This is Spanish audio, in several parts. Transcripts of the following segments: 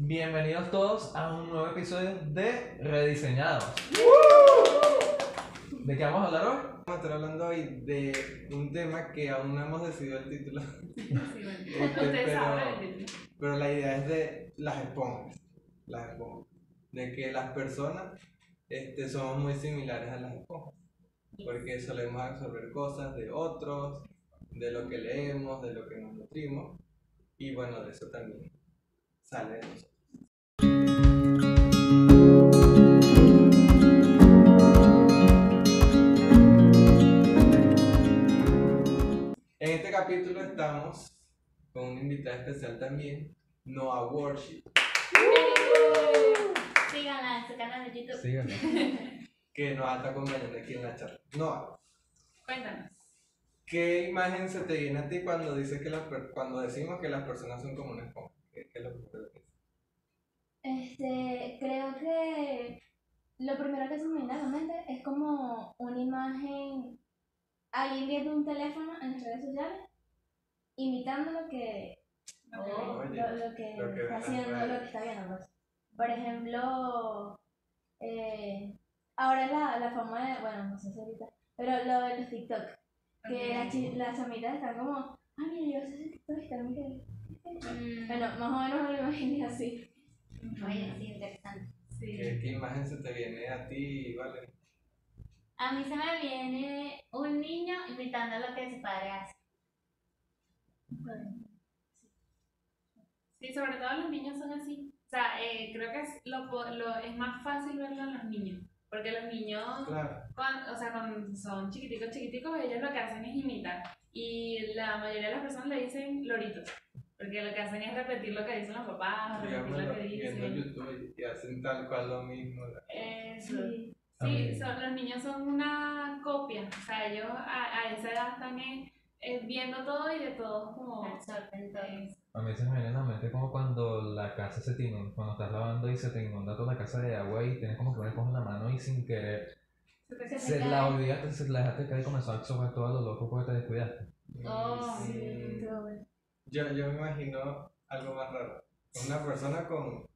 Bienvenidos todos a un nuevo episodio de Rediseñados. ¿De qué vamos a hablar hoy? Vamos a estar hablando hoy de un tema que aún no hemos decidido el título, Sí, bueno. Este, Ustedes pero- saben el título. pero la idea es de las esponjas. Las esponjas. De que las personas este, somos muy similares a las esponjas. Porque solemos absorber cosas de otros, de lo que leemos, de lo que nos nutrimos. Y bueno, de eso también sale de nosotros. En este capítulo estamos con una invitada especial también, Noah Worship, Síganla en su canal de YouTube. Síganme. que nos está acompañando aquí en la charla. Noah, Cuéntanos. ¿qué imagen se te viene a ti cuando dices que las per- cuando decimos que las personas son como una esponja? ¿Qué, qué es lo que te piensas? Este, creo que lo primero que se me viene a la mente es como una imagen, alguien viendo un teléfono en las redes sociales, imitando lo que, o Oye, lo, lo que lo que está las haciendo, lo que está viendo. pues. Por ejemplo, eh, ahora la, la fama de, bueno, no sé si ahorita, pero lo de los TikTok, que las, chi- las chamitas están como, ah, mira, yo sé ese TikTok, está muy bien". Bueno, más o menos me lo imaginé así. Oye, sí, interesante. Sí. ¿Qué, qué imagen se te viene a ti, Vale? A mí se me viene un niño imitando lo que su padre hace. Sí, sobre todo los niños son así. O sea, eh, creo que es, lo, po- lo, es más fácil verlo en los niños. Porque los niños, Claro. cuan- o sea, cuando son chiquiticos, chiquiticos, ellos lo que hacen es imitar. Y la mayoría de las personas le dicen loritos. Porque lo que hacen es repetir lo que dicen los papás, repetir lo que viendo dicen. YouTube y hacen tal cual lo mismo. Eso. Sí. Sí, son, los niños son una copia. O sea, ellos a, a esa edad están eh, eh, viendo todo y de todos como... Absorben todo. A mí se me viene a la mente como cuando la casa se te inunda, cuando estás lavando y se te inunda toda la casa de agua y tienes como que una esponja en la mano y sin querer se la olvidaste, se la dejaste caer y comenzó a absorber todo lo loco porque te descuidaste. Oh, Sí, bueno. Yo, yo me imagino algo más raro. Una persona con.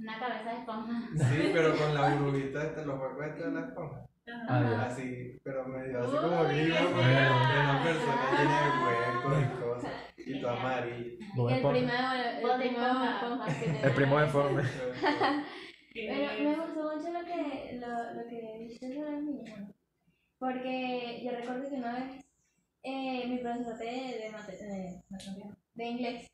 Una cabeza de esponja. Sí, pero con la burbujita de los huecos estos de la esponja. Ajá. Ah. Así, pero medio así como gris. Porque una persona llena de huecos y cosas. Y todo amarillo. Y el primo el primo El primo deforme. Pero me gustó mucho lo que, lo, lo que dijiste sobre ¿no? porque yo recuerdo que una vez eh, mi profesor de, de, mate- de, matemáticas, de inglés,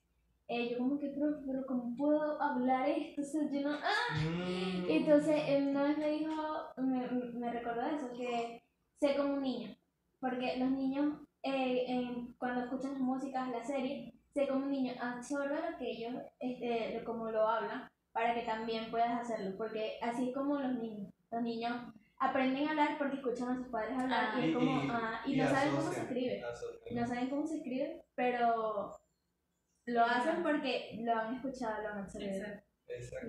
eh, yo como que, profe, pero ¿cómo puedo hablar esto? O sea, yo no, ¡ah! Mm. Entonces él una vez me dijo, me, me recordó eso, que sé como un niño, porque los niños eh, cuando escuchan las músicas, la serie, sé como un niño, absorbe lo que ellos, este, como lo hablan, para que también puedas hacerlo, porque así es como los niños, los niños aprenden a hablar porque escuchan a sus padres hablar Ah. y es como, ah, y, no saben cómo se escribe, no saben cómo se escribe, pero lo hacen porque lo han escuchado, lo han absorbido. Exacto. Exacto.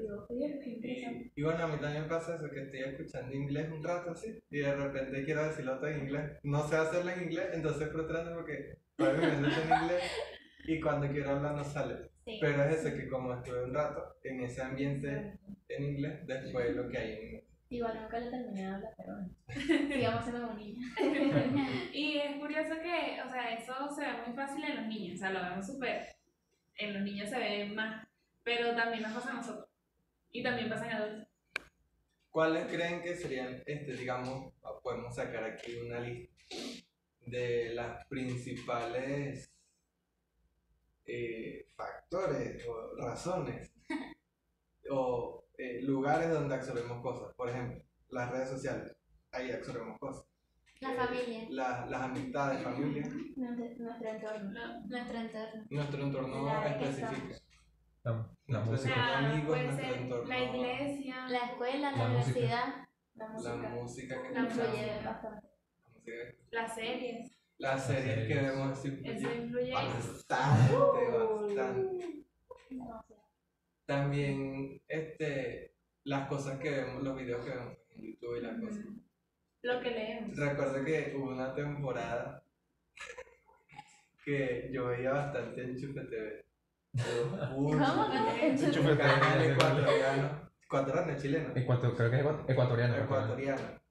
Y bueno, a mí también pasa eso, que estoy escuchando inglés un rato así, y de repente quiero decirlo todo en inglés. No sé hacerlo en inglés, entonces es frustrante porque a mí me en inglés y cuando quiero hablar no sale. Sí. Pero es ese que como estuve un rato en ese ambiente en inglés, después lo que hay en inglés. Igual nunca le terminé de hablar, pero bueno. Sigamos siendo niños. Y es curioso que, o sea, eso se ve muy fácil en los niños, o sea, lo vemos súper, en los niños se ve más, pero también nos pasa a nosotros. Y también pasa en adultos. ¿Cuáles creen que serían, este, digamos, podemos sacar aquí una lista de las principales eh, factores o razones o eh, lugares donde absorbemos cosas? Por ejemplo, las redes sociales, ahí absorbemos cosas. La Eh, familia. la- las amistades, familia, Nuestro, nuestro entorno. ¿no? Nuestro entorno. nuestro entorno La que específico. La, la Nuestro música. entorno. La- amigos, puede nuestro ser entorno. la iglesia, La escuela, la, La música. universidad. La La música. música que Influye música. bastante. las series, las series que vemos sí, eso influye. bastante, bastante. No sé. También este, las cosas que vemos, los videos que vemos en YouTube y las cosas. Lo que leemos. Recuerdo que hubo una temporada que yo veía bastante Enchufe TV. Uy, ¿Cómo que Enchufe Canal canal ecuatoriano. Ecuatoriano, chileno. Ecuator- creo que es ecuat- ecuatoriano. ecuatoriano.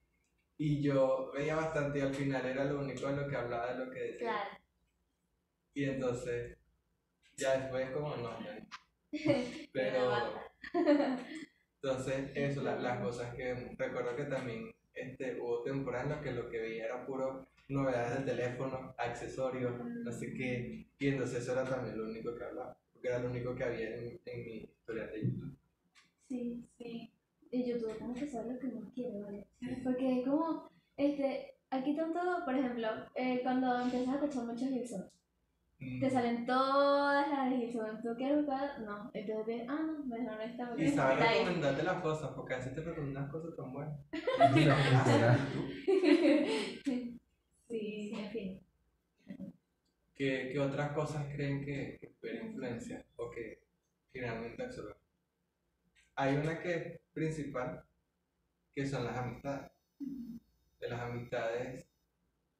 Y yo veía bastante y al final era lo único de lo que hablaba, de lo que decía. Claro. Y entonces, ya después como no. Pero, entonces, eso, la- las cosas que recuerdo que también este, hubo temporadas en las que lo que veía era puro novedades del teléfono, accesorios, no sé qué. Y entonces eso era también lo único que hablaba, porque era lo único que había en, en mi historia de YouTube. Sí. Sí. Y YouTube como que sabe lo que uno quiere, ¿vale? Porque como, este, aquí tanto, por ejemplo, eh, cuando empiezas a escuchar muchos Gilson, Mm. Te salen todas las de Gilson, ¿tú quieres buscar? No, entonces ves, ah, no, mejor esta porque Y sabes está ahí. recomendarte las cosas, porque a veces te recomiendan cosas tan buenas. Literal. Sí, en fin. ¿Qué, qué otras cosas creen que, que pueden influenciar o que finalmente absorben? Hay una que es principal, que son las amistades. De las amistades,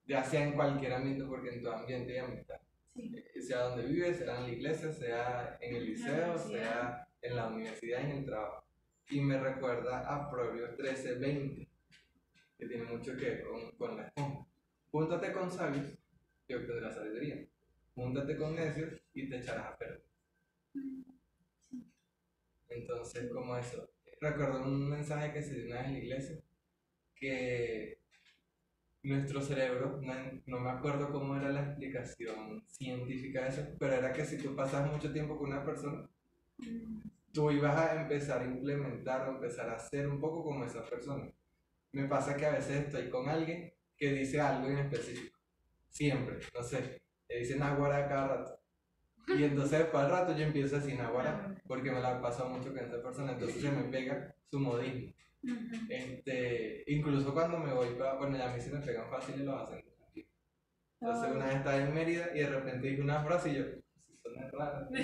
ya sea en cualquier ámbito, porque en tu ambiente hay amistad. Sí. Eh, Sea donde vives, sea en la iglesia, sea en el liceo, sea en la universidad en el trabajo. Y me recuerda a Proverbios 13, 20, que tiene mucho que ver con, con la esponja. Júntate con sabios y obtendrás sabiduría. Júntate con necios y te echarás a perder. Entonces, como eso. Recuerdo un mensaje que se dio una vez en la iglesia que nuestro cerebro, no, no me acuerdo cómo era la explicación científica de eso, pero era que si tú pasas mucho tiempo con una persona, tú ibas a empezar a implementar o empezar a hacer un poco como esa persona. Me pasa que a veces estoy con alguien que dice algo en específico. Siempre, no sé, le dicen aguara cada rato. Y entonces después al rato yo empiezo a decir aguara, porque me la he pasado mucho con esa persona, entonces se me pega su modismo. Este, incluso cuando me voy para, bueno, ya a mí se me pegan fácil los acentos. Entonces una vez estaba en Mérida y de repente dije una frase y yo, si suena raro.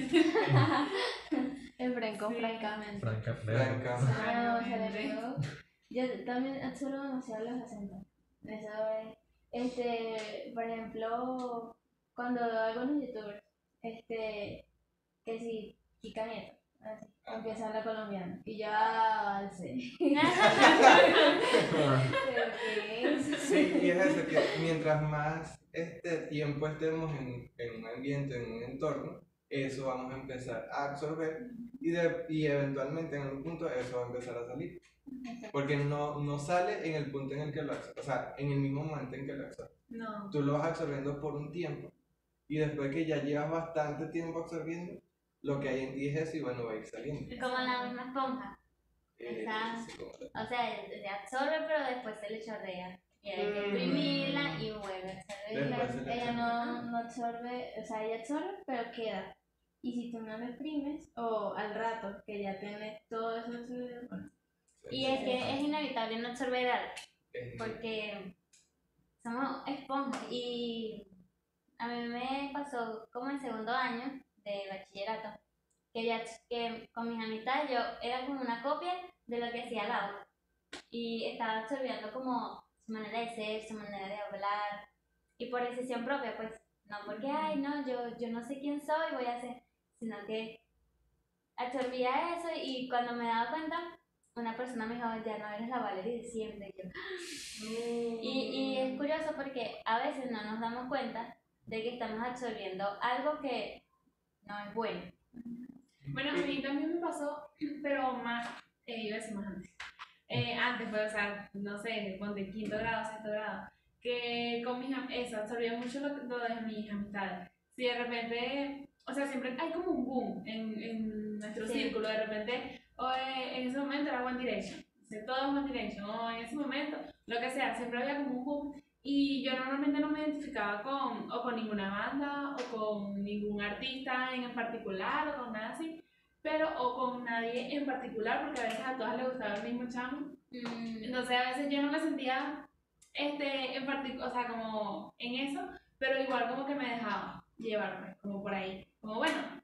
El Franco, Sí. francamente. Franca, Franca. Ah, se le pegó. Yo también absorbo demasiado los acentos. Eso es. Este, por ejemplo, cuando algunos youtubers, este, que si, Kika Nieto, así, empieza a hablar colombiano. Y ya, alce. ¿Pero qué es? Sí, y es eso, que mientras más este tiempo estemos en, en un ambiente, en un entorno, eso vamos a empezar a absorber y, de- y eventualmente en algún punto eso va a empezar a salir. Porque no, no sale en el punto en el que lo absorbes, o sea, en el mismo momento en que lo absorbes. No. Tú lo vas absorbiendo por un tiempo y después que ya llevas bastante tiempo absorbiendo, lo que hay en ti es eso y bueno, va a ir saliendo. Como la misma esponja. Eh, Exacto. sí, O sea, se absorbe, pero después se le chorrea. Y hay que Mm. exprimirla y vuelve a Ella no, no absorbe, o sea, ella absorbe, pero queda. Y si tú no lo exprimes, o al rato que ya tienes todo eso, absorbido, Y es que es inevitable no absorber algo, porque somos esponjas. Y a mí me pasó como en segundo año de bachillerato, que ya que con mis amistades yo era como una copia de lo que hacía la otra. Y estaba absorbiendo como su manera de ser, su manera de hablar, y por decisión propia, pues, no porque, ay, no, yo, yo no sé quién soy, voy a hacer, sino que absorbía eso y cuando me daba cuenta, una persona me dijo, ya no eres la Valerie de siempre. Yo, y, y es curioso porque a veces no nos damos cuenta de que estamos absorbiendo algo que no es bueno. Bueno, a mí también me pasó, pero más, eh, iba a decir más antes. Eh, antes, pues, o sea, no sé, ponte quinto grado, sexto grado, que con mis eso, absorbía mucho lo, lo de mis amistades. Si de repente, o sea, siempre hay como un boom en, en nuestro Sí. círculo, de repente, o eh, en ese momento era One Direction, o sea, todo One Direction, o en ese momento, lo que sea, siempre había como un boom. Y yo normalmente no me identificaba con, o con ninguna banda, o con ningún artista en particular, o con nada así pero o con nadie en particular, porque a veces a todas les gustaba el mismo chamo. Mm, Entonces a veces yo no me sentía este, en particular, o sea, como en eso, pero igual como que me dejaba llevarme, como por ahí. Como bueno,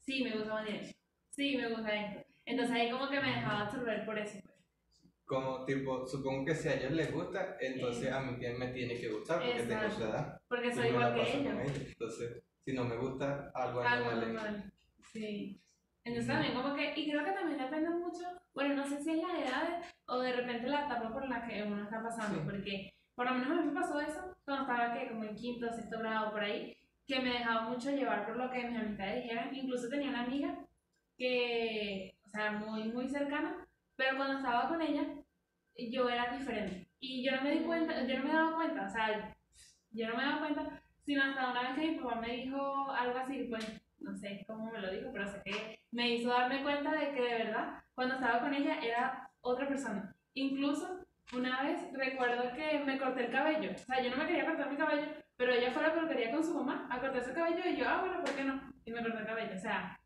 sí, me gusta One sí, me gusta esto. Entonces ahí como que me dejaba absorber por eso. Como tipo, supongo que si a ellos les gusta, entonces a mí me tiene que gustar porque tengo Exacto. su edad Porque soy igual que ellos. ellos. Entonces, si no me gusta, algo anda Algo mal en mí. normal. Sí. Entonces también como que, y creo que también depende mucho, bueno, no sé si es la edad o de repente la etapa por la que uno está pasando, Sí. porque por lo menos a mí me pasó eso cuando estaba que como en quinto, sexto grado por ahí, que me dejaba mucho llevar por lo que mis amistades dijeran. Incluso tenía una amiga que, o sea, muy, muy cercana, pero cuando estaba con ella, yo era diferente. Y yo no me di cuenta, yo no me daba cuenta, o sea, yo no me daba cuenta, sino hasta una vez que mi papá me dijo algo así, pues, no sé cómo me lo dijo, pero sé que me hizo darme cuenta de que de verdad, cuando estaba con ella, era otra persona. Incluso, una vez recuerdo que me corté el cabello, o sea, yo no me quería cortar mi cabello, pero ella fue la peluquería con su mamá a cortarse el cabello y yo, ah, bueno, ¿por qué no? Y me corté el cabello, o sea,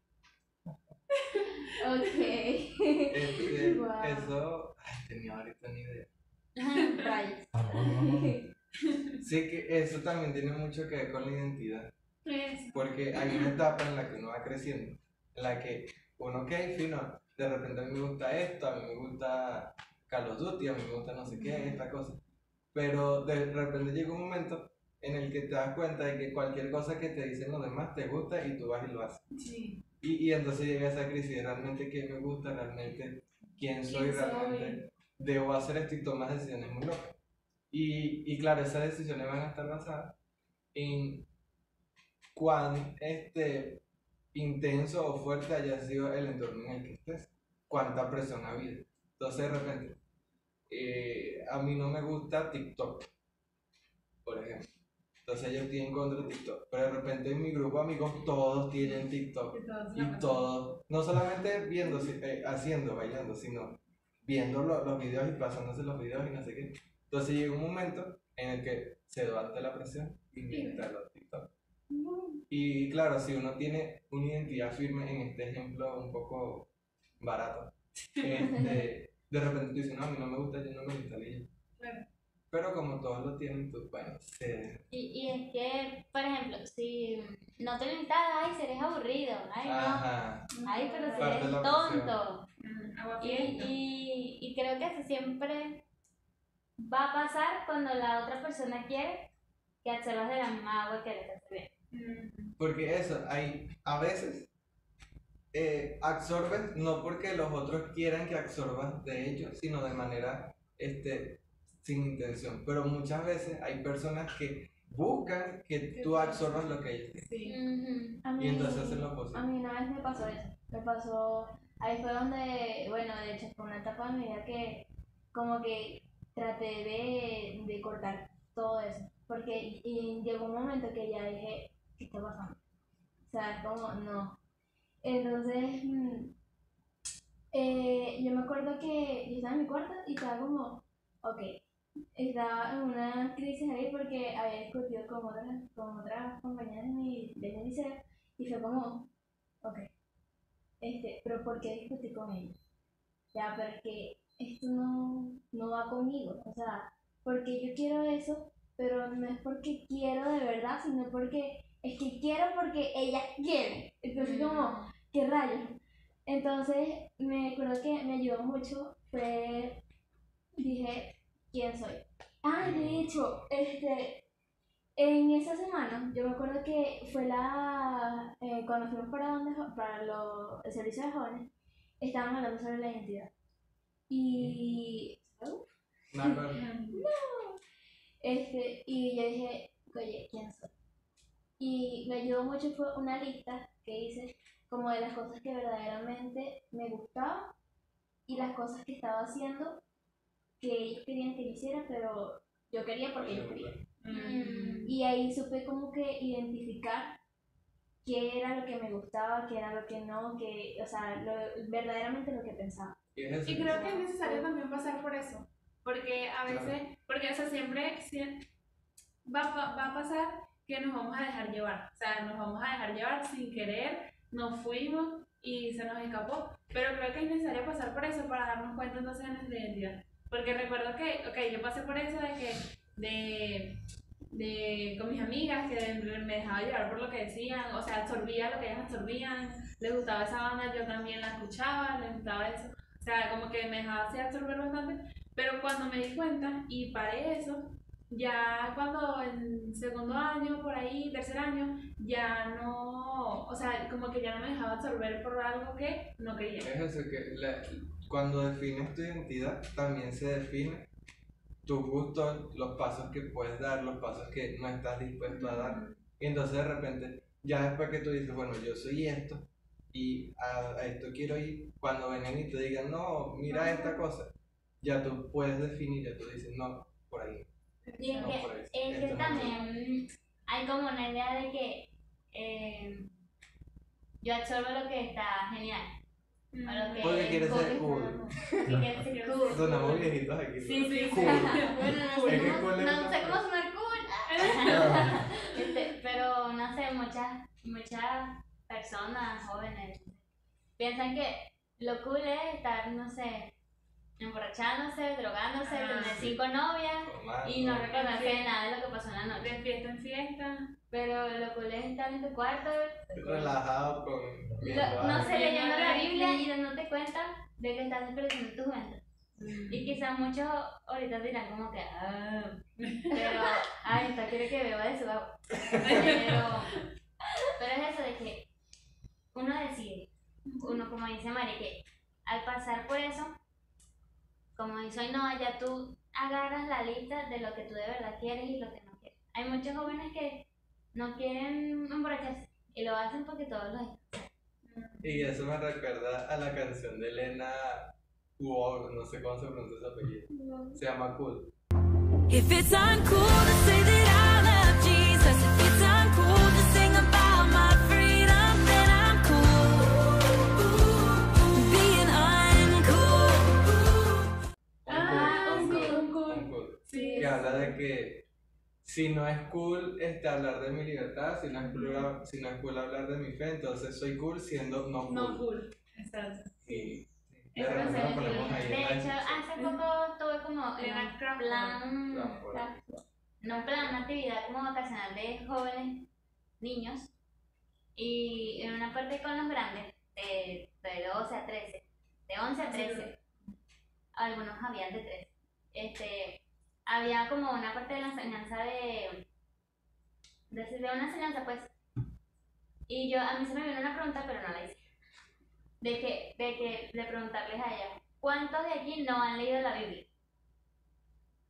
Ok. Este, Wow. Eso, ay, tenía ahorita ni idea. Rayos. Vamos. Sí que eso también tiene mucho que ver con la identidad. Porque hay una etapa en la que uno va creciendo, en la que uno, ok, fino, de repente a mí me gusta esto, a mí me gusta Call of Duty, a mí me gusta no sé qué, esta cosa. Pero de repente llega un momento en el que te das cuenta de que cualquier cosa que te dicen los demás te gusta y tú vas y lo haces. sí, Y, y entonces llega esa crisis de realmente qué me gusta, realmente quién soy, realmente debo hacer esto y tomas decisiones muy locas. Y, y claro, esas decisiones van a estar basadas en cuán este, intenso o fuerte haya sido el entorno en el que estés, cuánta presión ha habido. Entonces de repente, eh, a mí no me gusta TikTok, por ejemplo. Entonces yo estoy en contra de TikTok, pero de repente en mi grupo de amigos todos tienen TikTok. todos Y la todo, no solamente viendo, eh, haciendo, bailando, sino viendo lo- los videos y pasándose los videos y no sé qué. Entonces llega un momento en el que se levanta la presión y me instalo TikTok. Y claro, si uno tiene una identidad firme en este ejemplo un poco barato, este, de repente tú dices, no, a mí no me gusta, yo no me ya". Claro. Pero como todos lo tienen, tú, bueno, se... Y, y es que, por ejemplo, si no te lo instalas, ay, serás aburrido. Ay, no. Ajá. Ay, pero si Parte eres tonto. Mm, agua Y, y, y creo que eso siempre va a pasar cuando la otra persona quiere que absorbas de la misma agua que le estás bebiendo. Mm, Porque eso, hay, a veces eh, absorbes no porque los otros quieran que absorbas de ellos, sino de manera este, sin intención. Pero muchas veces hay personas que buscan que tú absorbas lo que ellos sí. A mí, Y entonces hacen lo a posible. mí una vez me pasó eso. Me pasó, ahí fue donde, bueno, de hecho fue una etapa de mi vida que como que traté de, de cortar todo eso. Porque y llegó un momento que ya dije, ¿qué está pasando? O sea, es como, no. Entonces, mm, eh, yo me acuerdo que yo estaba en mi cuarto y estaba como, ok, estaba en una crisis ahí porque había discutido con otras, con otras compañeras de mi, de mi liceo y fue como, ok, este, pero ¿por qué discutí con ellos? Ya, pero es que esto no, no va conmigo, o sea, porque yo quiero eso, pero no es porque quiero de verdad, sino porque es que quiero porque ellas quieren. Entonces, como, ¿qué rayos? Entonces, me acuerdo que me ayudó mucho, fue, dije, ¿quién soy? Ah, de hecho, este, en esa semana, yo me acuerdo que fue la, eh, cuando fuimos para, donde, para lo- el servicio de jóvenes, estaban hablando sobre la identidad. Y, Nada, este, y yo dije, oye, ¿quién soy? Y me ayudó mucho, fue una lista que hice como de las cosas que verdaderamente me gustaban y las cosas que estaba haciendo que ellos querían que yo hiciera, pero yo quería porque yo quería. Mm, Y ahí supe como que identificar qué era lo que me gustaba, qué era lo que no, que, o sea, lo- verdaderamente lo que pensaba. y es eso. Y creo que es necesario también pasar por eso, porque a veces, porque o sea, siempre, sie- va, a pa- va a pasar que nos vamos a dejar llevar, o sea, nos vamos a dejar llevar sin querer, nos fuimos y se nos escapó, pero creo que es necesario pasar por eso para darnos cuenta entonces de nuestra identidad, porque recuerdo que, ok, yo pasé por eso de que, de, de con mis amigas que me dejaba llevar por lo que decían, o sea, absorbía lo que ellas absorbían, les gustaba esa banda, yo también la escuchaba, les gustaba eso, o sea, como que me dejaba así absorber bastante, pero cuando me di cuenta y paré eso, ya cuando en segundo año, por ahí, tercer año, ya no, o sea, como que ya no me dejaba absorber por algo que no quería. Es que cuando defines tu identidad, también se define tus gustos, los pasos que puedes dar, los pasos que no estás dispuesto a dar. Y entonces de repente, ya después que tú dices, bueno, yo soy esto y a, a esto quiero ir, cuando vengan y te digan, no, mira esta cosa, ya tú puedes definir, ya tú dices, no, por ahí. Y es No, que, por ahí. es que no también hay como una idea de que eh, yo absorbo lo que está genial. O lo que Porque quieres ser cool. cool. Sonamos viejitos aquí. Sí, sí, sí. Cool. Bueno, no no una sé cómo sonar cool. Este, pero no sé, muchas, muchas personas jóvenes piensan que lo cool es estar, no sé, emborrachándose, drogándose, Ah, tener sí. cinco novias Formando. y no recordarse de nada de lo que pasó en la noche. De fiesta en fiesta. Pero lo cool es estar en tu cuarto, relajado con lo- no sé, leyendo la. Biblia y dándote cuenta de que estás desperdiciando tu juventud. Y quizás muchos ahorita dirán como que, ah, pero, ay, esta quiere que beba de su agua. Pero, pero es eso de que uno decide, uno como dice Mari, que al pasar por eso, como dice hoy no, ya tú agarras la lista de lo que tú de verdad quieres y lo que no quieres. Hay muchos jóvenes que no quieren emborracharse y lo hacen porque todos lo Y eso me recuerda a la canción de Elena Wow, no sé cómo se pronuncia su apellido. Se llama Cool. If it's uncool to say that I love Jesus, habla de que si no es cool este, hablar de mi libertad, si no, es cool, si no es cool hablar de mi fe, entonces soy cool siendo no cool. No cool. Exacto. Ponemos ahí De hecho, hace poco tuve como Elena un Crawford. plan, Crawford. no un plan, una actividad como vacacional de jóvenes, niños, y en una parte con los grandes, de, de 12 a 13, de 11 a 13, algunos habían de 13, este, había como una parte de la enseñanza de, de, de una enseñanza pues, y yo, a mí se me vino una pregunta, pero no la hice, de que, de que, de preguntarles a ella, ¿cuántos de aquí no han leído la Biblia?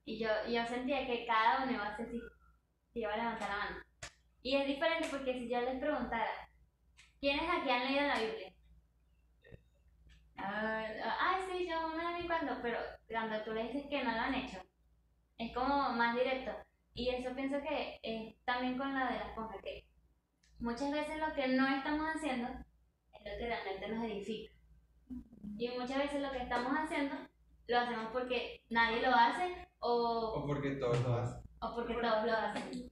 Y yo, yo sentía que cada uno iba a hacer así, que iba a levantar la mano. Y es diferente porque si yo les preguntara, ¿quiénes aquí han leído la Biblia? Ah, Ay, sí, yo una vez en cuando, pero cuando tú le dices que no lo han hecho, es como más directo. Y eso pienso que es también con la de la esponja, que muchas veces lo que no estamos haciendo es lo que realmente nos edifica. Y muchas veces lo que estamos haciendo lo hacemos porque nadie lo hace o, O porque todos lo hacen. o porque todos lo hacen.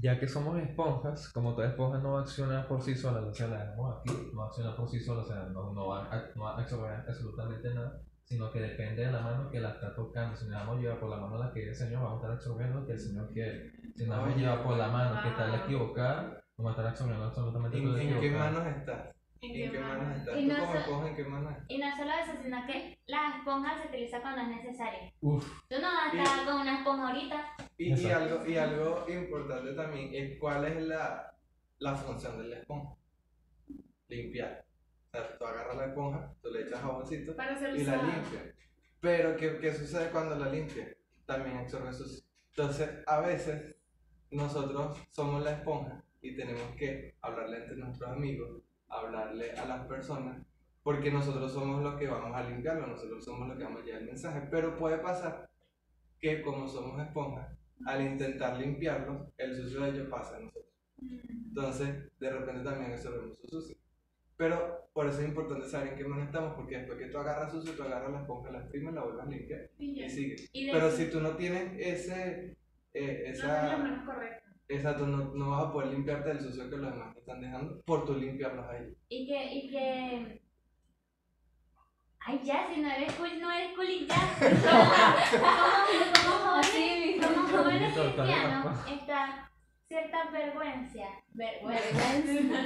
Ya que somos esponjas, como toda esponja no acciona por sí sola, o sea, la dejamos aquí, no acciona por sí sola, o sea, no, no va, a, no va a absorber absolutamente nada, sino que depende de la mano que la está tocando. Si nos dejamos llevar por la mano la que el Señor, vamos a estar absorbiendo lo que el Señor quiere. Si nos dejamos Oye, llevar por la mano que está la wow. equivocada, vamos a estar absorbiendo absolutamente ¿En, todo lo en qué manos estás? ¿En qué manos estás? Y ¿Tú no como so- esponja en qué manos? Y no solo eso, sino que la esponja se utiliza cuando es necesario. Uf, Tú no vas a estar con una esponja ahorita. Y, y algo, y algo importante también es cuál es la, la función de la esponja. Limpiar. O sea, tú agarras la esponja, tú le echas jaboncito y la limpias. Pero, ¿qué, qué sucede cuando la limpias? También absorbe sucio. Entonces, a veces, nosotros somos la esponja y tenemos que hablarle entre nuestros amigos, hablarle a las personas, porque nosotros somos los que vamos a limpiarlo, nosotros somos los que vamos a llevar el mensaje. Pero puede pasar que como somos esponjas, al intentar limpiarlos, el sucio de ellos pasa a nosotros. Entonces, de repente también absorbemos su sucio. Pero por eso es importante saber en qué mano estamos, porque después que tú agarras sucio, tú agarras la esponja, la exprimes, la vuelves a limpiar Y y sigue. Y de Pero si tú no tienes ese, eh, No es lo esa, menos correcto. esa tú no, no vas a poder limpiarte del sucio que los demás te están dejando por tú limpiarlos a ellos. y que, y que. Ay, ya, si no eres cool, no eres cool y ya. Como, como jóvenes, como jóvenes cristianos, está cierta vergüenza. Vergüenza.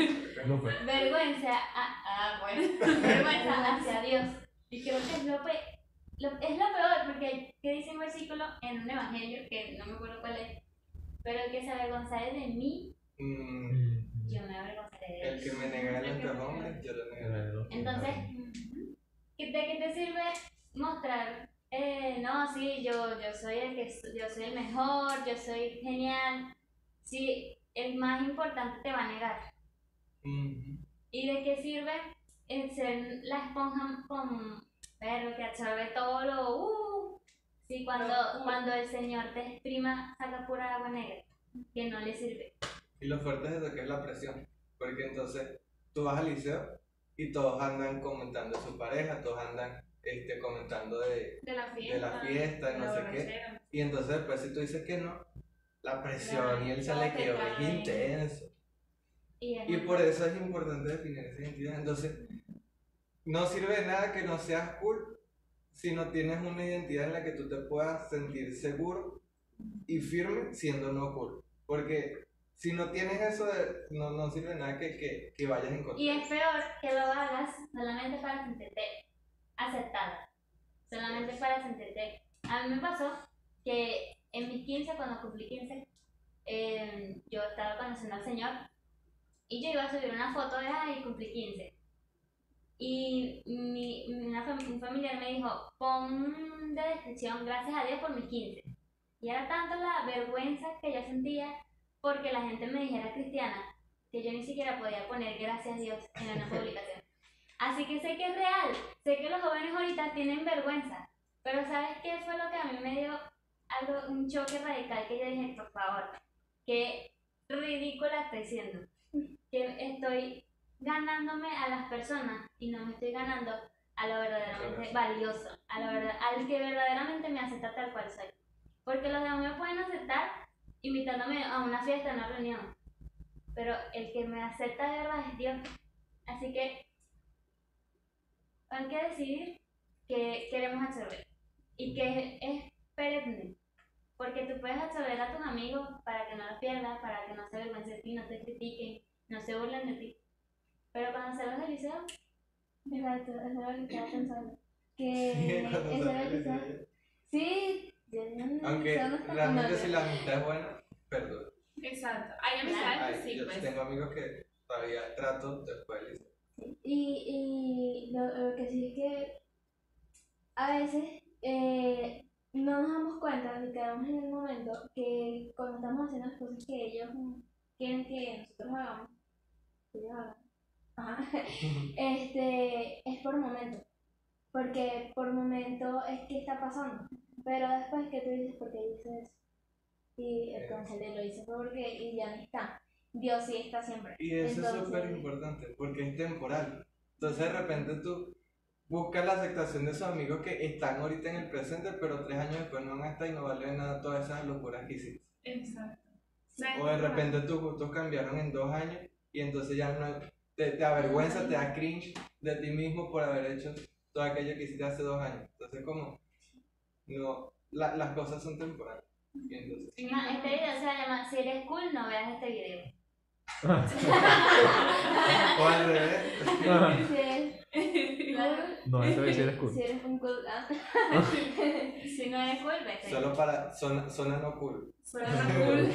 vergüenza, ah, ah, bueno, vergüenza hacia Dios. Y creo que es lo, pe- lo- es lo peor, porque ¿qué dice un versículo en un evangelio, que no me acuerdo cuál es, pero el que se avergonzare de mí, Mm, yo me avergonzaré de él. el que me nega delante de los hombres, yo lo negaré. Entonces, ¿qué- ¿de qué te sirve mostrar? eh, no, sí, yo, yo soy el que yo soy el mejor, yo soy genial. Si el más importante te va a negar. ¿Y de qué sirve el ser la esponja con ver que absorbe todo lo uh? Sí, cuando, cuando el Señor te exprima, saca pura agua negra, que no le sirve. Y lo fuerte es eso que es la presión. Porque entonces tú vas al liceo y todos andan comentando de su pareja, todos andan este, comentando de, De la fiesta. de la fiesta no sé qué. Y entonces después si tú dices que no, la presión y todo te chalequeo es intenso. Y, Y por eso es importante definir esa identidad. Entonces, no sirve de nada que no seas cool si no tienes una identidad en la que tú te puedas sentir seguro y firme siendo no cool. Porque si no tienes eso, de- no, no sirve de nada que, que, que vayas en contra. Y es peor que lo hagas solamente para sentirte aceptada. Solamente para sentirte. A mí me pasó que en mis 15, cuando cumplí 15, eh, yo estaba conociendo al Señor y yo iba a subir una foto de, ay, cumplí 15. Y mi, una fam- un familiar me dijo, pon de descripción, gracias a Dios por mis 15. Y era tanto la vergüenza que yo sentía porque la gente me dijera cristiana que yo ni siquiera podía poner gracias a Dios en una publicación. Así que sé que es real, sé que los jóvenes ahorita tienen vergüenza, pero ¿sabes qué fue lo que a mí me dio algo, un choque radical que yo dije, por favor, qué ridícula estoy siendo, que estoy ganándome a las personas y no me estoy ganando a lo verdaderamente valioso, a lo verdad, al que verdaderamente me acepta tal cual soy. Porque los demás me pueden aceptar invitándome a una fiesta, a una reunión, pero el que me acepta de verdad es Dios. Así que hay que decidir que queremos absorber y que es perenne. Porque tú puedes absorber a tus amigos para que no los pierdas, para que no se avergüencen de ti, no te critiquen, no se burlen de ti. Pero cuando salgas del liceo, Exacto, eso es lo que estaba pensando. Que eso que liceo. Sí, yo no- Aunque realmente si la amistad es buena, perdón. Exacto. Hay amistades que sí, yo pues. tengo amigos que todavía trato después del liceo. Y, y lo, lo que sí es que a veces eh, no nos damos cuenta ni quedamos en el momento que cuando estamos haciendo las cosas que ellos quieren que nosotros hagamos, que ellos hagan, ajá, este, es por momento. Porque por momento es que está pasando. Pero después que tú dices, ¿por qué dices eso? Y entonces le lo hice porque y ya no está. Dios sí está siempre. Y eso es Entonces- súper importante porque es temporal. Entonces de repente tú buscas la aceptación de esos amigos que están ahorita en el presente, pero tres años después no van a estar y no vale de nada todas esas locuras que hiciste. Exacto. O de repente tus gustos cambiaron en dos años y entonces ya no te, te avergüenza, te da cringe de ti mismo por haber hecho todo aquello que hiciste hace dos años. Entonces como no, la- las cosas son temporales. Y entonces, Ma, este video se va a llamar Si eres cool, no veas este video. o al revés. No, eso es decir cool. Si eres un cool. ah. Si no eres cool, vete. Solo para zona, zona no cool. Suena cool.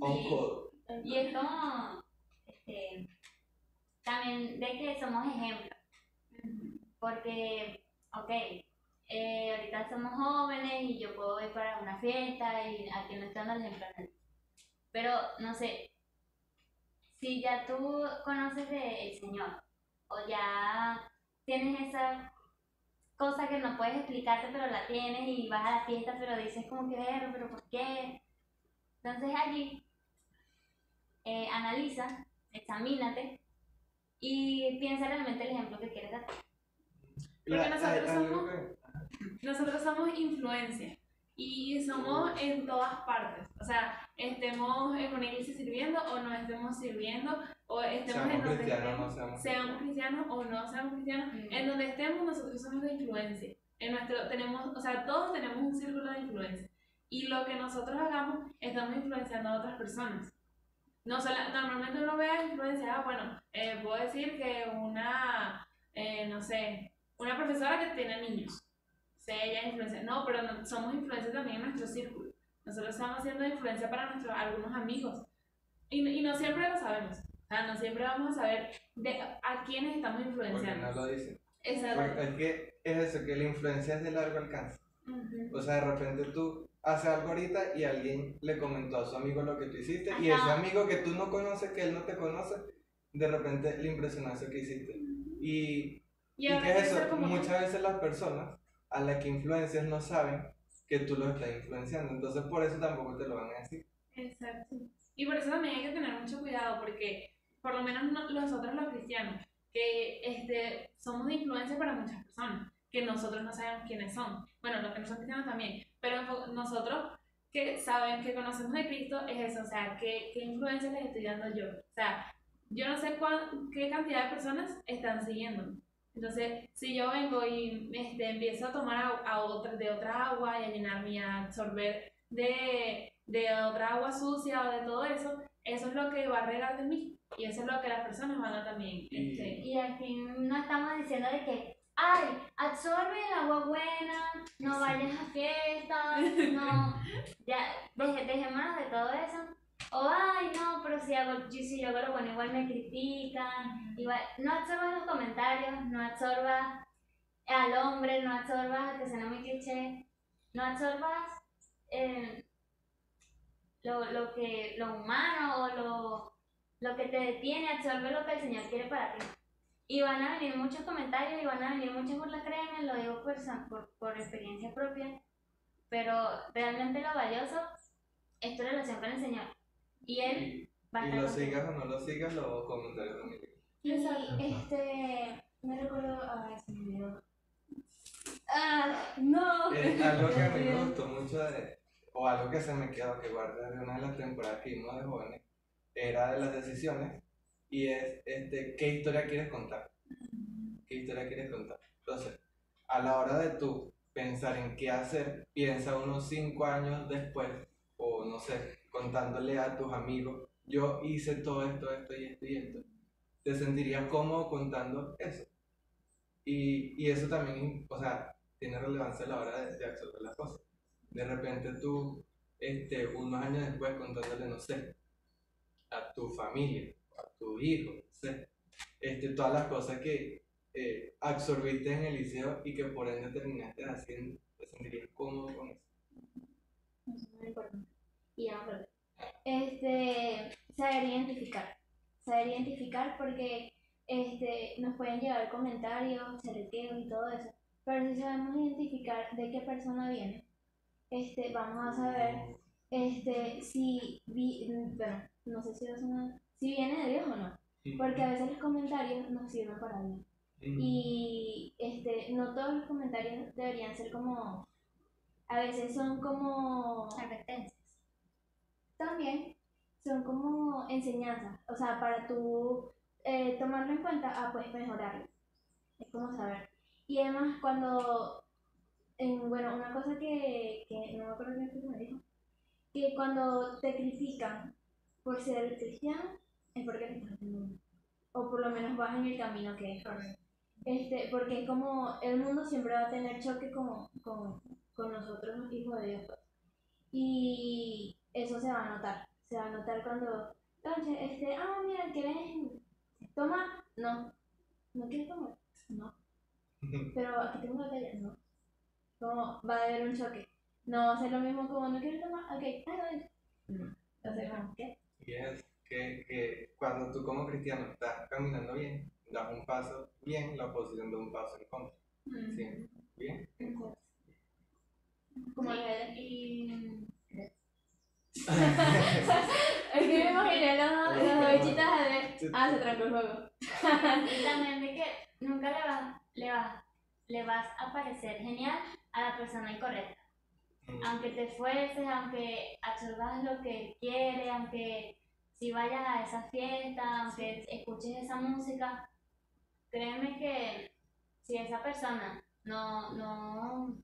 On cool. Y es como, este, también de que somos ejemplos. Porque, ok, eh, ahorita somos jóvenes y yo puedo ir para una fiesta y aquí no están los ejemplos. Pero, no sé, si ya tú conoces del Señor o ya tienes esa cosa que no puedes explicarte pero la tienes y vas a la fiesta pero dices como que, "Ver, pero ¿por qué? Entonces allí eh, analiza, examínate y piensa realmente el ejemplo que quieres dar. Porque nosotros somos- Nosotros somos influencia y somos en todas partes. O sea, estemos en una iglesia sirviendo o no estemos sirviendo o estemos en Seamos donde cristianos o estemos, no seamos seamos cristianos o no seamos cristianos, en donde estemos nosotros somos de influencia. En nuestro tenemos, o sea, todos tenemos un círculo de influencia y lo que nosotros hagamos estamos influenciando a otras personas. No sola- normalmente uno ve a influencia, ah, bueno, eh, puedo decir que una, eh, no sé, una profesora que tiene niños. Sea, ella es influencer. No, pero no- somos influencers también en nuestro círculo. Nosotros estamos haciendo influencia para nuestros algunos amigos. Y, y no siempre lo sabemos. O sea, no siempre vamos a saber de a quiénes estamos Porque influenciando. no lo dicen. Exacto. Porque es que es eso, que la influencia es de largo alcance. O sea, de repente tú haces algo ahorita y alguien le comentó a su amigo lo que tú hiciste y ese amigo que tú no conoces, que él no te conoce, de repente le impresionó eso que hiciste. Y, Y es eso, como muchas veces las personas a las que influencias no saben que tú los estás influenciando, entonces por eso tampoco te lo van a decir. Exacto. Y por eso también hay que tener mucho cuidado, porque por lo menos no- nosotros los cristianos, que este, somos de influencia para muchas personas, que nosotros no sabemos quiénes son. Bueno, los que no son cristianos también, pero nosotros que saben, que conocemos de Cristo, es eso, o sea, ¿qué, qué influencia les estoy dando yo? O sea, yo no sé cuán- qué cantidad de personas están siguiéndome. Entonces, si yo vengo y este, empiezo a tomar a, otra, de otra agua y a llenarme a absorber de, de otra agua sucia o de todo eso, eso es lo que va a regar de mí. Y eso es lo que las personas van a también. Y- Este, Y aquí no estamos diciendo de que, ay, absorbe el agua buena, no vayas a fiestas, no, ya, deje, dejémonos de todo eso. O, ay, no, pero si, hago, yo- si yo hago lo bueno, igual me critican. Igual, no absorbas los comentarios, no absorbas al hombre, no absorbas, que suena muy cliché, no absorbas eh, lo, lo, que, lo humano o lo, lo que te detiene, absorbe lo que el Señor quiere para ti. Y van a venir muchos comentarios y van a venir muchas burlas, créeme, lo digo por, por, por experiencia propia, pero realmente lo valioso es tu relación con el Señor. Y Él Y, va a y estar lo contigo. sigas o no lo sigas, los comentarios también. Y este, me recuerdo, ay, se me olvidó. Ah, no. Es algo que a mí me gustó mucho de, o algo que se me quedó que guardé de una de las temporadas que vimos de jóvenes, era de las decisiones y es este, qué historia quieres contar. ¿Qué historia quieres contar? Entonces, a la hora de tú pensar en qué hacer, piensa unos cinco años después, o no sé, contándole a tus amigos, yo hice todo esto, esto y esto y esto. Te sentirías cómodo contando eso. Y, y eso también, o sea, tiene relevancia a la hora de, de absorber las cosas. De repente tú, este, unos años después, contándole, no sé, a tu familia, a tu hijo, este, todas las cosas que eh, absorbiste en el liceo y que por ende terminaste haciendo, te sentirías cómodo con eso. Eso es muy importante. Y acordé. Este, saber identificar. Saber identificar porque este, nos pueden llegar comentarios, chalequeos y todo eso. Pero si sabemos identificar de qué persona viene, este, vamos a saber este, si, vi- bueno, no sé si, es una- si viene de Dios o no. Porque a veces los comentarios nos sirven para bien. Y este, no todos los comentarios deberían ser como, a veces son como Advertencias. también son como enseñanzas, o sea, para tú eh, tomarlo en cuenta, ah, pues mejorarlo. Es como saber. Y además, cuando, en, bueno, una cosa que, que no me acuerdo bien qué me dijo, que cuando te critican por ser cristiano, es porque estás haciendo mal. O por lo menos vas en el camino que es. Este, porque es como el mundo siempre va a tener choque con, con, con nosotros, hijos de Dios. pues. Y eso se va a notar. Se va a notar cuando, oye, este, ah, mira, ¿quieres tomar? No. ¿No quieres tomar? No. Pero aquí tengo una talla, no. Como va a haber un choque. No va a ser lo mismo como no quieres tomar, ok, ah. No. Entonces, como, ¿qué? Y es que, que cuando tú como cristiano estás caminando bien, das un paso bien, la oposición da un paso en contra. Sí. Bien. Como Sí, el y Es que me imaginé los, los bechitas de. Ah, se trancó el juego. Y también de que nunca le vas, le vas, le vas a parecer genial a la persona incorrecta. Mm. Aunque te esfuerces, aunque absorbas lo que él quiere, aunque si vayas a esa fiesta, aunque escuches esa música, créeme que si esa persona no, no,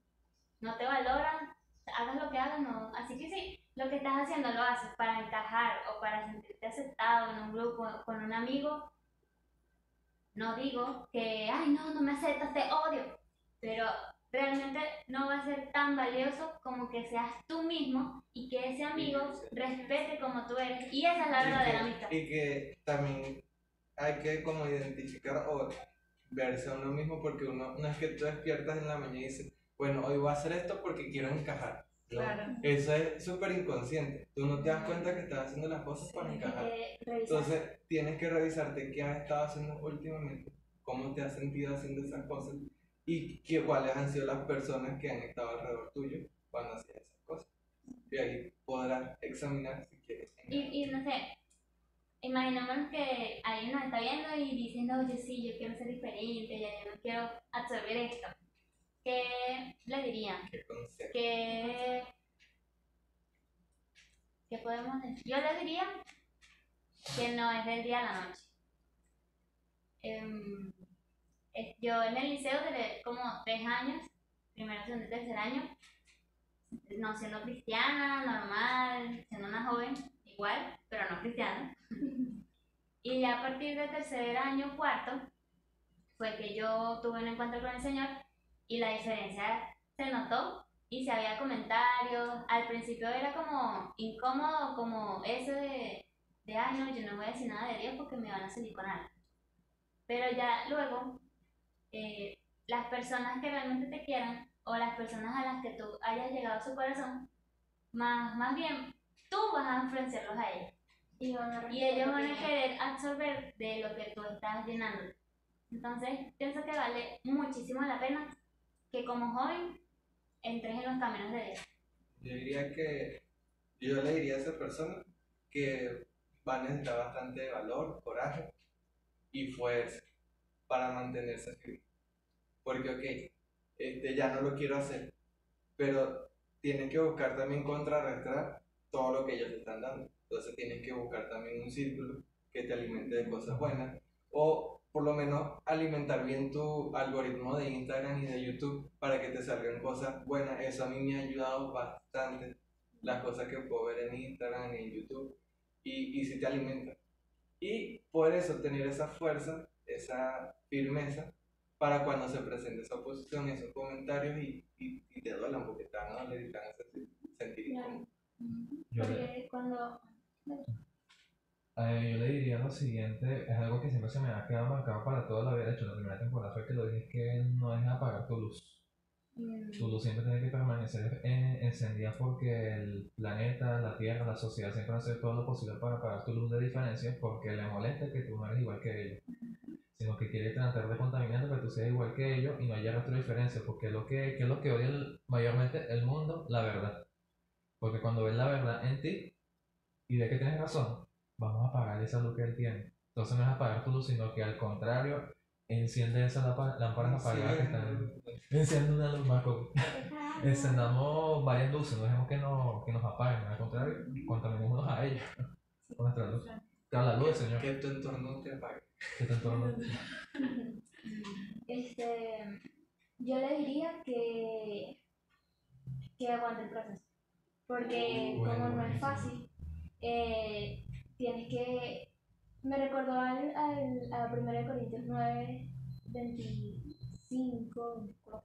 no te valora, hagas lo que hagas, no. Así que sí, lo que estás haciendo lo haces para encajar o para sentirte aceptado en un grupo con un amigo, no digo que, ay, no, no me aceptas, te odio, pero realmente no va a ser tan valioso como que seas tú mismo y que ese amigo respete como tú eres. Y esa es la verdadera amistad. Y que también hay que como identificar o verse a uno mismo porque uno no es que tú despiertas en la mañana y dices, bueno, hoy voy a hacer esto porque quiero encajar. No, Claro. Eso es súper inconsciente. Tú no te das cuenta que estás haciendo las cosas para encajar. Entonces tienes que revisarte qué has estado haciendo últimamente, cómo te has sentido haciendo esas cosas y qué, cuáles han sido las personas que han estado alrededor tuyo cuando hacías esas cosas. Y ahí podrás examinar si quieres. Y, y no sé, imaginémonos que alguien nos está viendo y dice, no, yo sí, yo quiero ser diferente, yo no quiero absorber esto. ¿Qué le dirían? ¿Qué consejo? ¿Qué, ¿Qué podemos decir? Yo le diría que no es del día a la noche. Em, yo en el liceo duré como tres años, primero, segundo y tercer año, no siendo cristiana, normal, siendo una joven, igual, pero no cristiana. y ya a partir del tercer año, cuarto, fue que yo tuve un encuentro con el Señor y la diferencia se notó y si había comentarios, al principio era como incómodo, como eso de, de, ay no, yo no voy a decir nada de Dios porque me van a salir con algo. Pero ya luego, eh, las personas que realmente te quieran o las personas a las que tú hayas llegado a su corazón, más, más bien tú vas a influenciarlos a ellos. Y, van a Y ellos van a querer absorber de lo que tú estás llenando. Entonces, pienso que vale muchísimo la pena que como joven entres en los caminos de Dios. Yo diría que yo le diría a esa persona que va a necesitar bastante valor, coraje y fuerza para mantenerse firme. Porque, ok, este, ya no lo quiero hacer, pero tienes que buscar también contrarrestar todo lo que ellos te están dando. Entonces tienes que buscar también un círculo que te alimente de cosas buenas o por lo menos alimentar bien tu algoritmo de Instagram y de YouTube para que te salgan cosas buenas. Eso a mí me ha ayudado bastante, las cosas que puedo ver en Instagram y en YouTube, y, y si te alimenta. Y por eso tener esa fuerza, esa firmeza, para cuando se presente esa oposición, esos comentarios y, y, y te duelan porque te van a doler y te van a hacer sentir incómodo. Yo le, Porque cuando eh, yo le diría lo siguiente, es algo que siempre se me ha quedado marcado para toda la vida. De hecho, la primera temporada fue que lo dije, es que no dejes apagar tu luz. mm, Tu luz siempre tiene que permanecer eh, encendida porque el planeta, la Tierra, la sociedad siempre van a hacer todo lo posible para apagar tu luz de diferencia porque le molesta que tú no eres igual que ellos. Sino que quiere tratar de contaminarte para que tú seas igual que ellos y no haya rastro de diferencia. Porque lo que, ¿qué es lo que odia el- mayormente el mundo? La verdad. Porque cuando ves la verdad en ti y ve que tienes razón, vamos a apagar esa luz que él tiene. Entonces no es apagar tu luz, sino que al contrario, enciende esas lámpa- lámparas apagadas que están. Enciende una luz más Encendamos varias luces, no dejemos que, no, que nos apaguen, al contrario, contaminémonos a ellos con nuestra luz. La luz Señor, Que tu entorno te apague. que te entorno. Este, yo le diría que, que aguante el proceso. Porque Bueno, como no es fácil, eh, tienes que... Me recordó al, al, a 1 Corintios 9, 25, 24,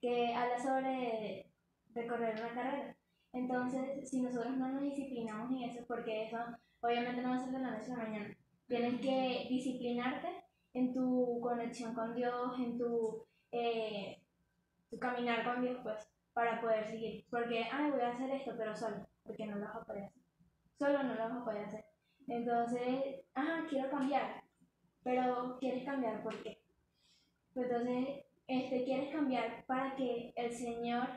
que habla sobre recorrer una carrera. Entonces, si nosotros no nos disciplinamos en eso, porque eso obviamente no va a ser de la noche a la mañana, tienes que disciplinarte en tu conexión con Dios, en tu, eh, tu caminar con Dios, pues, para poder seguir. Porque, ay, voy a hacer esto, pero solo, porque no lo vas a poder hacer. Solo no lo vas a poder hacer. Entonces, ah, quiero cambiar, pero ¿quieres cambiar por qué? Entonces, este, quieres cambiar para que el Señor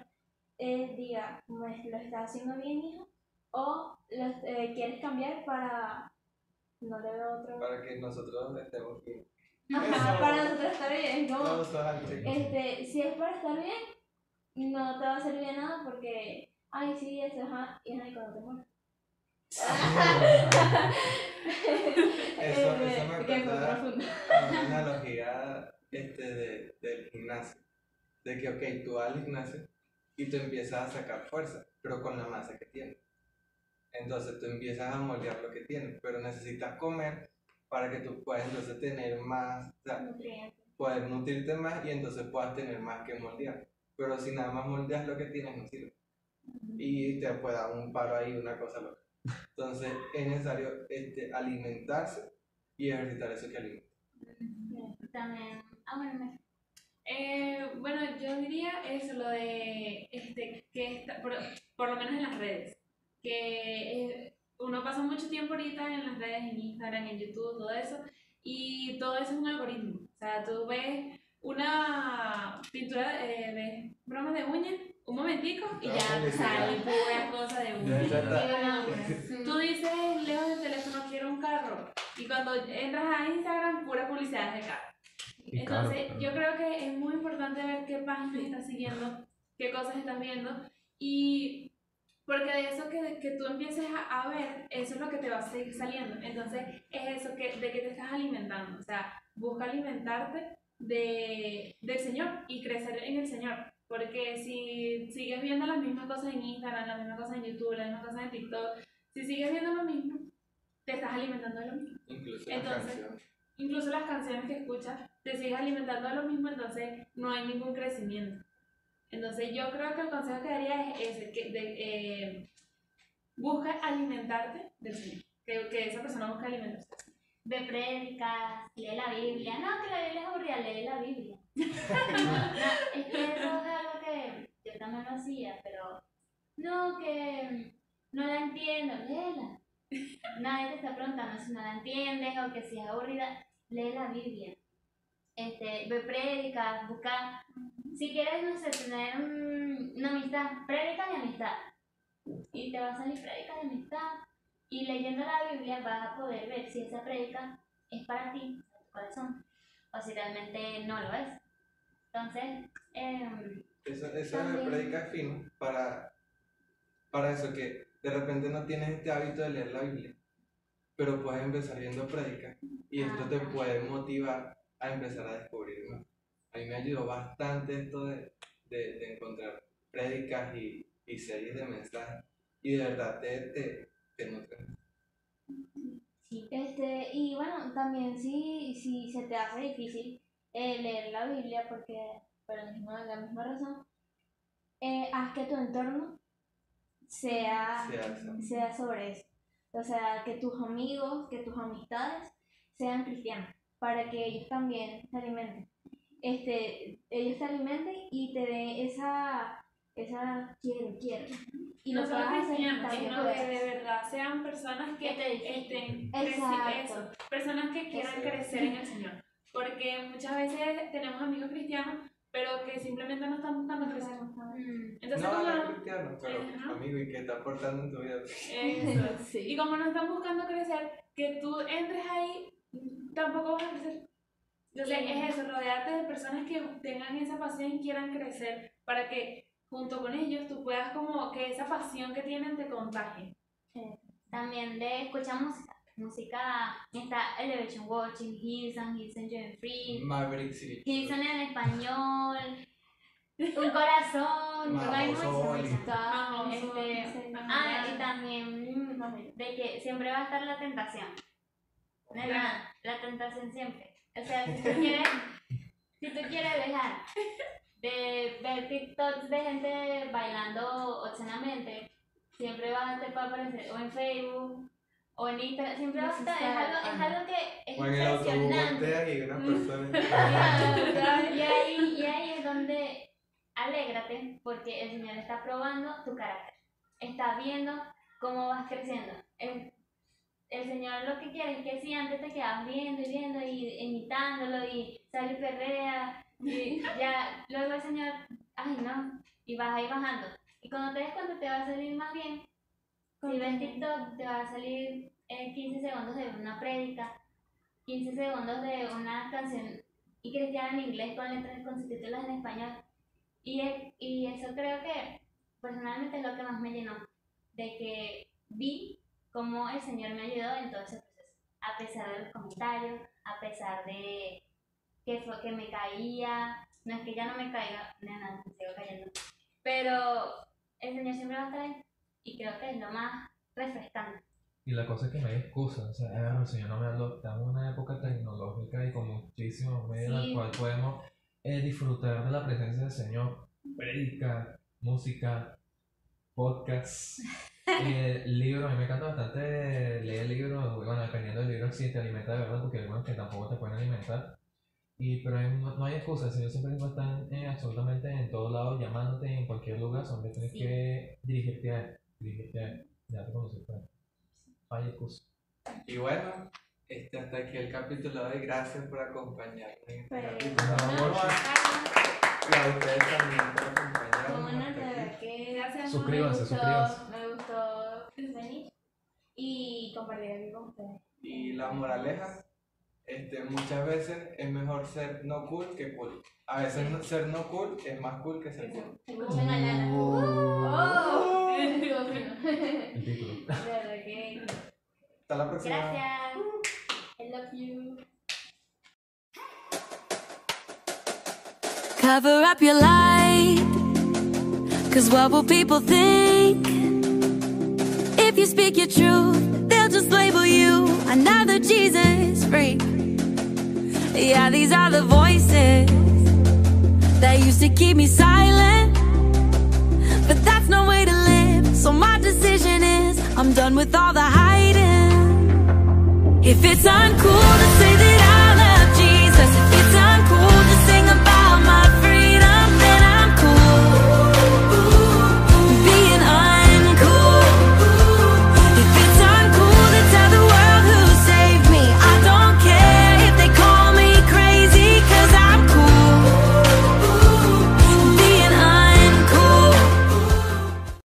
eh, diga, "Pues, lo está haciendo bien, hijo, o lo, eh, quieres cambiar para, no le veo otro, Para que nosotros estemos bien. Ajá, Eso. para nosotros estar bien, Todos al chico. este, si es para estar bien, no te va a servir de nada porque, ay, sí, eso, ajá, y ay, cuando te mueras. Eso, Este, eso me recuerda a una analogía este, de, del gimnasio. De que, ok, tú vas al gimnasio y tú empiezas a sacar fuerza, pero con la masa que tienes. Entonces tú empiezas a moldear lo que tienes, pero necesitas comer para que tú puedas entonces tener más, o sea, poder nutrirte más y entonces puedas tener más que moldear. Pero si nada más moldeas lo que tienes, no sirve. Y te puede dar un paro ahí, una cosa loca. Entonces es necesario este, alimentarse y ejercitar eso que alimenta. También, ah, bueno, Eh, bueno, yo diría eso, lo de este, que está, por, por lo menos en las redes, que eh, uno pasa mucho tiempo ahorita en las redes, en Instagram, en YouTube, todo eso, y todo eso es un algoritmo. O sea, tú ves una pintura, eh, ves bromas de uñas, un momentico, y ya publicidad. sale pura cosa de uñas. Tú dices, lejos del teléfono quiero un carro, y cuando entras a Instagram, pura publicidad de carro. Entonces, pero- yo creo que es muy importante ver qué páginas estás siguiendo, qué cosas estás viendo, y porque de eso que, que tú empieces a, a ver, eso es lo que te va a seguir saliendo. Entonces, es eso que, de que te estás alimentando. O sea, busca alimentarte de, del Señor y crecer en el Señor. Porque si sigues viendo las mismas cosas en Instagram, las mismas cosas en YouTube, las mismas cosas en TikTok, si sigues viendo lo mismo, te estás alimentando de lo mismo Incluso Entonces, incluso las canciones que escuchas, te sigues alimentando de lo mismo, entonces no hay ningún crecimiento. Entonces yo creo que el consejo que daría es ese, que de, eh, busca alimentarte del Señor, que, que esa persona busca alimentarse. ve prédicas, lee la Biblia. No, que la Biblia es aburrida, lee la Biblia. Es que eso es algo que yo también lo hacía, pero no, que no la entiendo, léela. Nadie te está preguntando si no la entiendes o que si es aburrida, lee la Biblia. Este, ve prédicas, busca, si quieres, no sé, tener un- una amistad, prédicas y amistad. Y te va a salir prédicas de amistad. Y leyendo la Biblia vas a poder ver si esa prédica es para ti, para tu corazón, o si realmente no lo es. Entonces, em, Eso, eso También. de predica fino para, para eso que de repente no tienes este hábito de leer la Biblia, pero puedes empezar viendo prédicas y esto te Ah. puede motivar a empezar a descubrir más. A mí me ayudó bastante esto de, de, de encontrar prédicas y, y series de mensajes y de verdad te, te, te nutren. sí. Este, y bueno, también si, si se te hace difícil eh, leer la Biblia, porque por la misma, la misma razón, eh, haz que tu entorno sea, Se hace. sea sobre eso. O sea, que tus amigos, que tus amistades sean cristianos, para que ellos también se alimenten. Este, ellos te alimenten y te den esa, esa quiero, quiero. Y no lo solo cristianos, también sino que de verdad sean personas que Que estén eso, personas que quieran Eso. crecer en el Señor. Porque muchas veces tenemos amigos cristianos, pero que simplemente no están buscando crecer. Mm, Entonces, no, como no no- cristiano, pero Ajá. amigo, ¿y qué está aportando en tu vida? Eso. Sí. Y como no están buscando crecer, que tú entres ahí, tampoco vas a crecer. Entonces es eso, rodearte de personas que tengan esa pasión y quieran crecer para que junto con ellos tú puedas como que esa pasión que tienen te contagie. También de escuchar música. Música, está Elevation Watching, Hilson, Hilson Join Free, Maverick City. Hilson en español, Un corazón, hay Este, ah, y también de que siempre va a estar la tentación. Nena, la tentación siempre. O sea, si tú quieres, si tú quieres dejar de ver TikToks de gente bailando obscenamente, siempre vas a te va a aparecer o en Facebook o en Instagram, siempre vas a estar. Es algo, es algo que es O en el impresionante. voltean y una persona. y, ahí, y ahí es donde alégrate porque el Señor está probando tu carácter. Está viendo cómo vas creciendo. El Señor lo que quiere es que si antes te quedabas viendo y viendo y imitándolo y sale y perrea y ya luego el Señor, ay no, y vas ahí bajando. Y cuando te des cuenta te va a salir más bien. Si ves TikTok te va a salir eh, 15 segundos de una prédica, 15 segundos de una canción y cristiana en inglés con letras con subtítulos en español. Y, y eso creo que personalmente es lo que más me llenó, de que vi cómo el Señor me ayudó en todo ese proceso, a pesar de los comentarios, a pesar de que fue que me caía, no es que ya no me caiga, nada, me sigo cayendo, pero el Señor siempre va a estar ahí y creo que es lo más refrescante, Y la cosa es que me hay excusas, o sea, "Ah, el Señor no me habló, estamos en una época tecnológica y con muchísimos medios en Sí. el cual podemos eh, disfrutar de la presencia del Señor, prédica, música, podcast, eh, libros, a mí me encanta bastante leer libros, bueno, dependiendo del libro si te alimenta de verdad, porque hay algunos que tampoco te pueden alimentar. Y, pero hay- no, no hay excusa, el Señor siempre estar en absolutamente en todos lados, llamándote en cualquier lugar, donde tienes Sí. que dirigirte a Él, dirigirte a Él, ya te conoces, pues. No hay excusa. Y bueno, este, hasta aquí el capítulo de hoy. Gracias por acompañarnos en este Pues, capítulo. no, Amor, Y a ustedes también por acompañarnos. Gracias. Suscríbanse, suscríbanse. gustó, me gustó venir y compartir aquí con ustedes. Y la moraleja, este, muchas veces es mejor ser no cool que cool. A veces no- ser no cool es más cool que ser cool. Se escucha mañana. Oh. Estuvo fino. El título. Hasta la próxima. Gracias. I love you. Cover up your light. Cause what will people think? If you speak your truth, another Jesus freak. Yeah, these are the voices that used to keep me silent. But that's no way to live. So my decision is I'm done with all the hiding. If it's uncool to say that